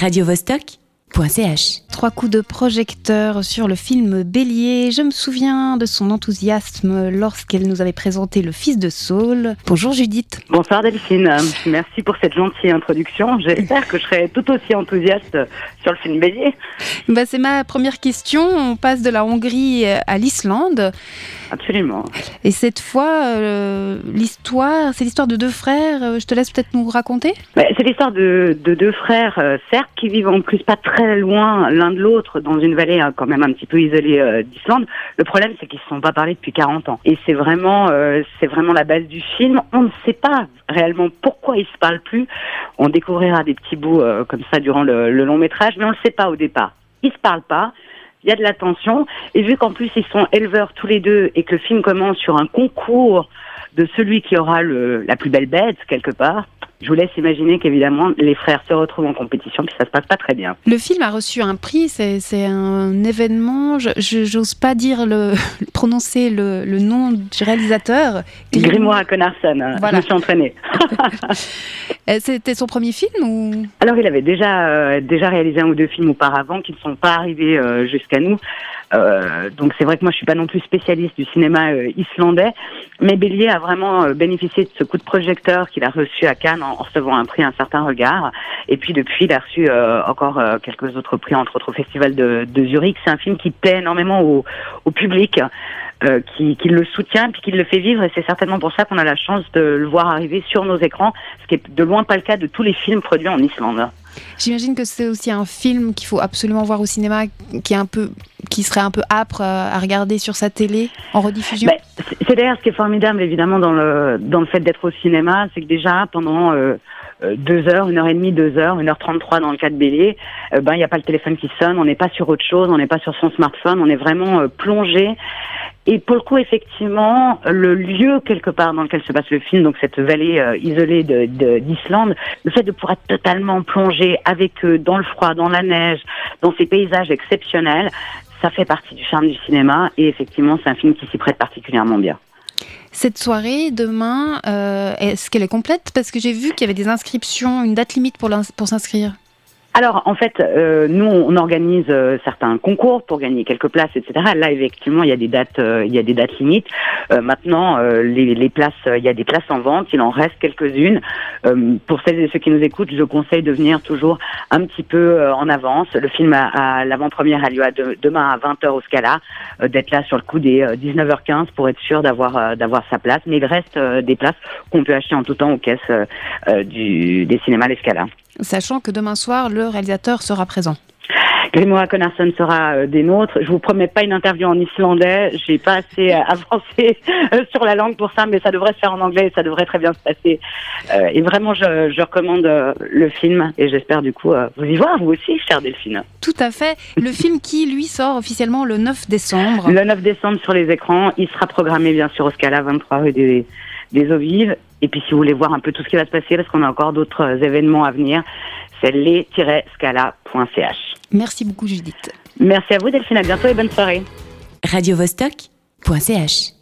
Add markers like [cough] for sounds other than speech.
radiovostok.ch. Trois coups de projecteur sur le film Bélier. Je me souviens de son enthousiasme lorsqu'elle nous avait présenté Le Fils de Saul. Bonjour Judith. Bonsoir Delphine, merci pour cette gentille introduction. J'espère que je serai tout aussi enthousiaste sur le film Bélier. Bah, c'est ma première question. On passe de la Hongrie à l'Islande. Absolument. Et cette fois, euh, l'histoire, c'est l'histoire de deux frères. Euh, Je te laisse peut-être nous raconter. Ouais, C'est l'histoire de, de deux frères, euh, certes, qui vivent en plus pas très loin l'un de l'autre, dans une vallée hein, quand même un petit peu isolée euh, d'Islande. Le problème, c'est qu'ils ne se sont pas parlé depuis 40 ans. Et c'est vraiment, euh, vraiment la base du film. On ne sait pas réellement pourquoi ils se parlent plus. On découvrira des petits bouts euh, comme ça durant le, long métrage, mais on ne le sait pas au départ. Ils se parlent pas. Il y a de la tension. Et vu qu'en plus ils sont éleveurs tous les deux et que le film commence sur un concours de celui qui aura le, la plus belle bête quelque part, je vous laisse imaginer qu'évidemment les frères se retrouvent en compétition puis ça se passe pas très bien. Le film a reçu un prix, c'est un événement. Je j'ose pas dire le [laughs] prononcer le, le nom du réalisateur. Grimoire à Connarson, hein, Voilà. je me suis entraînée. [laughs] Euh, C'était son premier film ou? Alors il avait déjà euh, déjà réalisé un ou deux films auparavant qui ne sont pas arrivés euh, jusqu'à nous. Euh, donc c'est vrai que moi je suis pas non plus spécialiste du cinéma euh, islandais, mais Bélier a vraiment euh, bénéficié de ce coup de projecteur qu'il a reçu à Cannes en, en recevant un prix Un certain regard. Et puis depuis il a reçu euh, encore euh, quelques autres prix, entre autres au Festival de, Zurich. C'est un film qui plaît énormément au, au public. euh, qui, qui le soutient puis qui le fait vivre et c'est certainement pour ça qu'on a la chance de le voir arriver sur nos écrans, ce qui est de loin pas le cas de tous les films produits en Islande. J'imagine que c'est aussi un film qu'il faut absolument voir au cinéma, qui est un peu, qui serait un peu âpre euh, à regarder sur sa télé en rediffusion. Ben, c'est- d'ailleurs ce qui est formidable évidemment dans le dans le fait d'être au cinéma, c'est que déjà pendant euh, euh, deux heures, une heure et demie, deux heures, une heure trente-trois dans le cas de Bélier, euh, ben il n'y a pas le téléphone qui sonne, on n'est pas sur autre chose, on n'est pas sur son smartphone, on est vraiment plongé. Et pour le coup, effectivement, le lieu quelque part dans lequel se passe le film, donc cette vallée euh, isolée de- de- d'Islande, le fait de pouvoir être totalement plongé avec eux dans le froid, dans la neige, dans ces paysages exceptionnels, ça fait partie du charme du cinéma. Et effectivement, c'est un film qui s'y prête particulièrement bien. Cette soirée, demain, euh, est-ce qu'elle est complète? Parce que j'ai vu qu'il y avait des inscriptions, une date limite pour s'inscrire. Alors, en fait, euh, nous, on organise euh, certains concours pour gagner quelques places, etc. Là, effectivement, il y a des dates, euh, il y a des dates limites. Euh, maintenant, euh, les, les places, euh, il y a des places en vente. Il en reste quelques-unes. Pour celles et ceux qui nous écoutent, je conseille de venir toujours un petit peu en avance. Le film à, l'avant-première a lieu à de- demain à 20h au Scala. D'être là sur le coup des euh, 19h15 pour être sûr d'avoir d'avoir sa place. Mais il reste des places qu'on peut acheter en tout temps aux caisses du, des cinémas L'Escala. Sachant que demain soir, le réalisateur sera présent. Grimoire Connarson sera euh, des nôtres. Je vous promets pas une interview en islandais. J'ai pas assez euh, [laughs] avancé euh, sur la langue pour ça, mais ça devrait se faire en anglais et ça devrait très bien se passer. Et vraiment, je, je recommande le film et j'espère du coup vous y voir, vous aussi, chère Delphine. Tout à fait. Le film qui, lui, sort officiellement le 9 décembre. Le 9 décembre sur les écrans, il sera programmé bien sûr au Scala 23 rue des, des Eaux Vives. Et puis si vous voulez voir un peu tout ce qui va se passer, parce qu'on a encore d'autres euh, événements à venir, c'est les-scala.ch. Merci beaucoup, Judith. Merci à vous Delphine, à bientôt et bonne soirée. radiovostok.ch